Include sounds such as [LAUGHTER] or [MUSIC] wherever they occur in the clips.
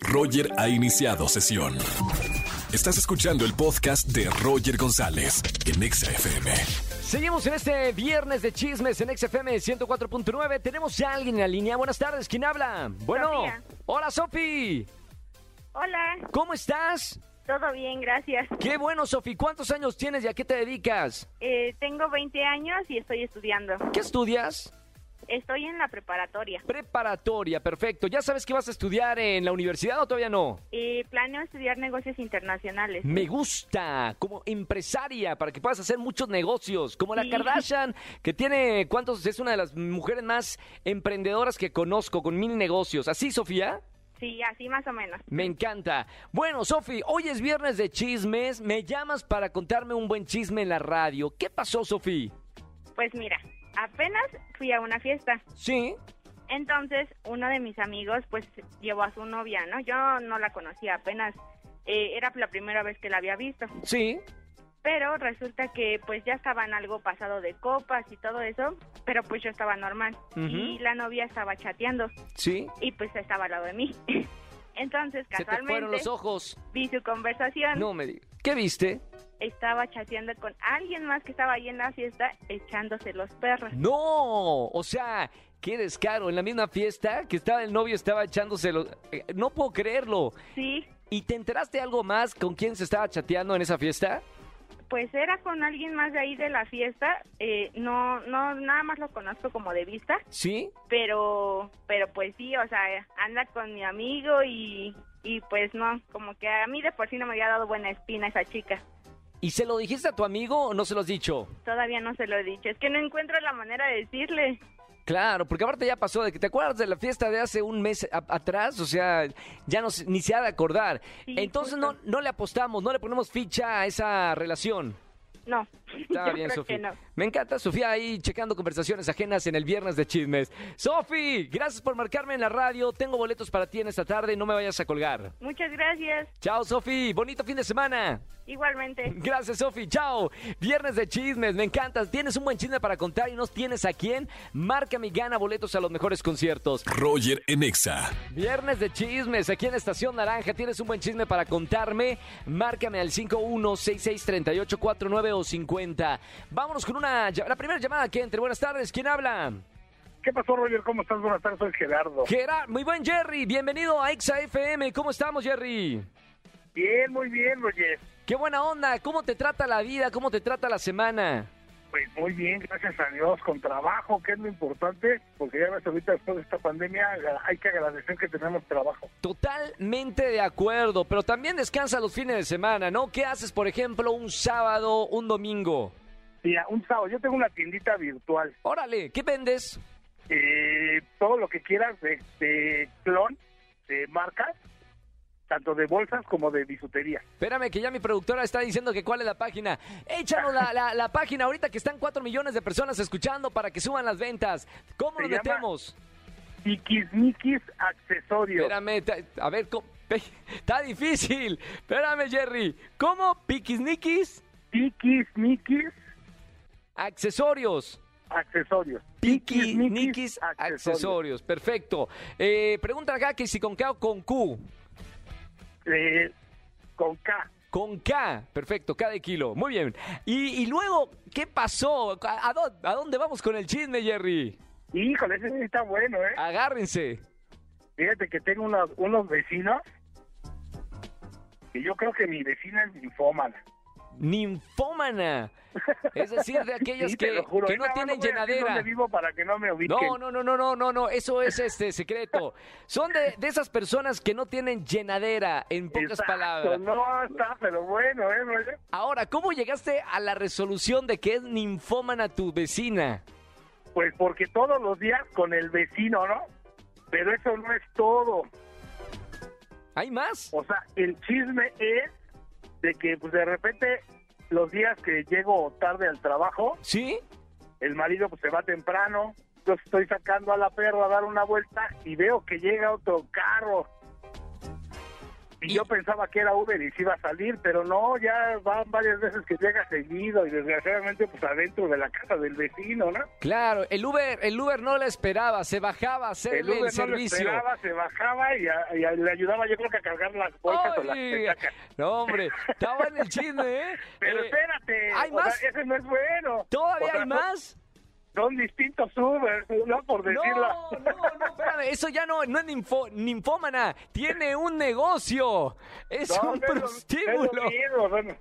Roger ha iniciado sesión. Estás escuchando el podcast de Roger González en Exa FM. Seguimos en este viernes de chismes en XFM 104.9. Tenemos ya alguien en la línea. Buenas tardes, ¿quién habla? Bueno, Sofía. hola Sofi. Hola, ¿Cómo estás? todo bien, gracias. Qué bueno, Sofi. ¿Cuántos años tienes y a qué te dedicas? Eh, tengo 20 años y estoy estudiando. ¿Qué estudias? Estoy en la preparatoria. Preparatoria, perfecto. ¿Ya sabes que vas a estudiar en la universidad o todavía no? Eh, planeo estudiar negocios internacionales. Me gusta, como empresaria, para que puedas hacer muchos negocios, como la Sí. Kardashian, que tiene, ¿cuántos? Es una de las mujeres más emprendedoras que conozco, con mil negocios. ¿Así, Sofía? Sí, así más o menos. Me encanta. Bueno, Sofi, hoy es viernes de chismes. Me llamas para contarme un buen chisme en la radio. ¿Qué pasó, Sofi? Pues mira, apenas fui a una fiesta. Sí, Entonces, uno de mis amigos, pues, llevó a su novia, ¿no? Yo no la conocía apenas. eh, era la primera vez que la había visto. sí. Pero resulta que, pues, ya estaban algo pasado de copas y todo eso. Pero, pues, yo estaba normal. Y la novia estaba chateando. Sí. y pues estaba al lado de mí. [LAUGHS] Entonces, Se te casualmente, fueron los ojos. vi su conversación. No me digas. ¿Qué viste? Estaba chateando con alguien más que estaba ahí en la fiesta echándose los perros. No, o sea, qué descaro. En la misma fiesta que estaba el novio, estaba echándose los... eh, No puedo creerlo. Sí, ¿Y te enteraste algo más con quién se estaba chateando en esa fiesta? pues era con alguien más de ahí de la fiesta. Eh, no, no, nada más lo conozco como de vista, ¿Sí? pero, pero pues sí, o sea, anda con mi amigo y, y pues no, como que a mí de por sí no me había dado buena espina esa chica. ¿Y se lo dijiste a tu amigo o no se lo has dicho? Todavía no se lo he dicho, es que no encuentro la manera de decirle. Claro, porque aparte ya pasó de que te acuerdas de la fiesta de hace un mes a- atrás, o sea, ya no ni se ha de acordar. Sí, Entonces no, no le apostamos, no le ponemos ficha a esa relación. No, Está bien, Sofía. no. Me encanta Sofía ahí checando conversaciones ajenas en el viernes de chismes. Sofi, gracias por marcarme en la radio. Tengo boletos para ti en esta tarde, no me vayas a colgar. Muchas gracias. Chao, Sofi, bonito fin de semana. Igualmente. [LAUGHS] Gracias, Sofi. Chao. Viernes de chismes, me encanta. ¿Tienes un buen chisme para contar y no tienes a quién? Márcame y gana boletos a los mejores conciertos. Roger en Exa. Viernes de chismes, aquí en Estación Naranja. ¿Tienes un buen chisme para contarme? Márcame al 51663849 o 50. Vámonos con una la primera llamada que entre. Buenas tardes, ¿quién habla? ¿Qué pasó, Roger? ¿Cómo estás? Buenas tardes, soy Gerardo. Gerard, muy buen Jerry. Bienvenido a Exa FM. ¿Cómo estamos, Jerry? Bien, muy bien, Roger. Qué buena onda. ¿Cómo te trata la vida? ¿Cómo te trata la semana? Pues muy bien, gracias a Dios, con trabajo, que es lo importante, porque ya ves, ahorita después de esta pandemia hay que agradecer que tenemos trabajo. Totalmente de acuerdo, pero también descansa los fines de semana, ¿no? ¿Qué haces, por ejemplo, un sábado, un domingo? Mira, un sábado, yo tengo una tiendita virtual, Órale, ¿qué vendes? eh, todo lo que quieras de, de clon, de marcas, tanto de bolsas como de bisutería. Espérame, que ya mi productora está diciendo que cuál es la página. Échanos la, la- la página ahorita que están 4 millones de personas escuchando para que suban las ventas. ¿Cómo nos metemos? Tiquismiquis accesorios. Espérame, a ver, está difícil. Espérame, Jerry. ¿Cómo? ¿Piquisniquis? Tiquismiquis Accesorios. accesorios. Piquisniquis accesorios. Perfecto. Eh, pregunta acá que si con K o con Q. Eh, con K. Con K, perfecto, K de kilo. Muy bien. Y, y luego, ¿qué pasó? ¿A, a dó- a dónde vamos con el chisme, Jerry? Híjole, ese sí está bueno, ¿eh? Agárrense. Fíjate que tengo unos, unos vecinos que yo creo que mi vecina es linfómana. Ninfómana. Es decir, de Sí, te que, juro. no tienen llenadera. dónde vivo para que no me. No, no, no, no, no, no, no, eso es este secreto. Son de, de esas personas que no tienen llenadera, en pocas Exacto, palabras. No, está, pero bueno, ¿eh? Ahora, ¿cómo llegaste a la resolución de que es ninfómana tu vecina? Pues porque todos los días con el vecino, ¿no? Pero eso no es todo. ¿Hay más? O sea, el chisme es de que pues de repente los días que llego tarde al trabajo, ¿Sí? el marido pues se va temprano, yo estoy sacando a la perra a dar una vuelta y veo que llega otro carro Y, yo pensaba que era Uber y se iba a salir, pero no, ya van varias veces que llega seguido y desgraciadamente pues adentro de la casa del vecino, ¿no? Claro, el Uber, el Uber no la esperaba, se bajaba a hacerle el, Uber no servicio. Lo esperaba, se bajaba y, a- y a- le ayudaba yo creo que a cargar las bolsas o las petacas. no, hombre, estaba en el chisme, ¿eh? [LAUGHS] Pero Eh, espérate, ¿hay o sea, más? ese no es bueno. ¿Todavía O sea, hay más? Son, distintos Uber, no por No, decirlo. no, no, espérame, eso ya no, no es ninfo- ninfómana, tiene un negocio, es No, un no es lo- prostíbulo. es lo mismo, bueno.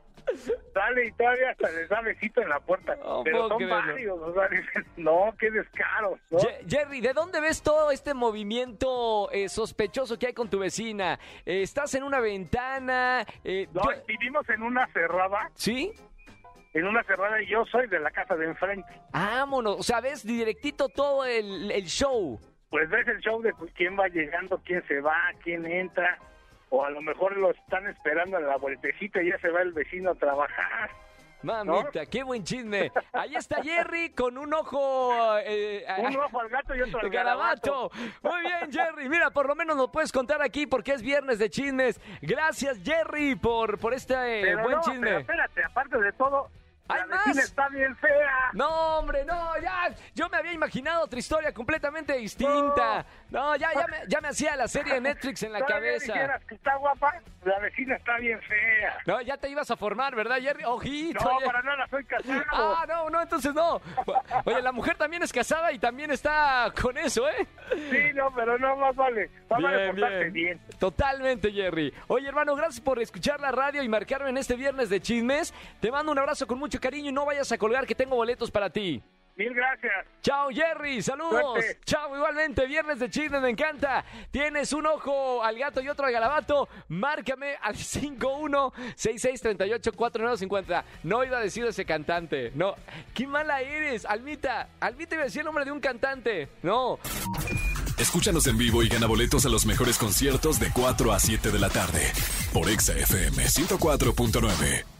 Sale y todavía hasta les da besito en la puerta. No pero son varios, o sea, dicen, no, qué descaro. ¿no? Jerry, ¿de dónde ves todo este movimiento eh, sospechoso que hay con tu vecina? Eh, ¿Estás en una ventana? Eh, No, yo- vivimos en una cerrada, ¿Sí? En una cerrada y yo soy de la casa de enfrente. Vámonos, o sea, ves directito todo el, el show. Pues ves el show de quién va llegando, quién se va, quién entra, o a lo mejor lo están esperando en la vueltecita y ya se va el vecino a trabajar. Mamita, qué buen chisme. Ahí está Jerry con un ojo... eh, Un ojo al gato y otro al garabato. Muy bien, Jerry. Mira, por lo menos nos puedes contar aquí porque es viernes de chismes. Gracias, Jerry, por, por este eh, buen no, pero chisme. espérate, aparte de todo, ¿Hay la más? vecina está bien fea. No, hombre, no, ya. Yo me había imaginado otra historia completamente distinta. No, ya, ya me, ya me hacía la serie de Netflix en la cabeza. dijeras que está guapa, la vecina está bien fea. No, ya te ibas a formar, ¿verdad, Jerry? Ojito. No, para nada, soy casado. Ah, no, no, entonces no. Oye, la mujer también es casada y también está con eso, ¿eh? Sí, no, pero no más vale. Más vale Bien, portarse bien. bien. Totalmente, Jerry. Oye, hermano, gracias por escuchar la radio y marcarme en este viernes de chismes. Te mando un abrazo con mucho cariño y no vayas a colgar que tengo boletos para ti. Mil gracias. Chao, Jerry. Saludos. Suerte. Chao, igualmente. Viernes de chismes, me encanta. Tienes un ojo al gato y otro al galabato. Márcame al [LAUGHS] 5166384950. No iba a decir ese cantante. No. Qué mala eres, Almita. Almita iba a decir el nombre de un cantante. No. Escúchanos en vivo y gana boletos a los mejores conciertos de 4 a 7 de la tarde por Exa FM 104.9.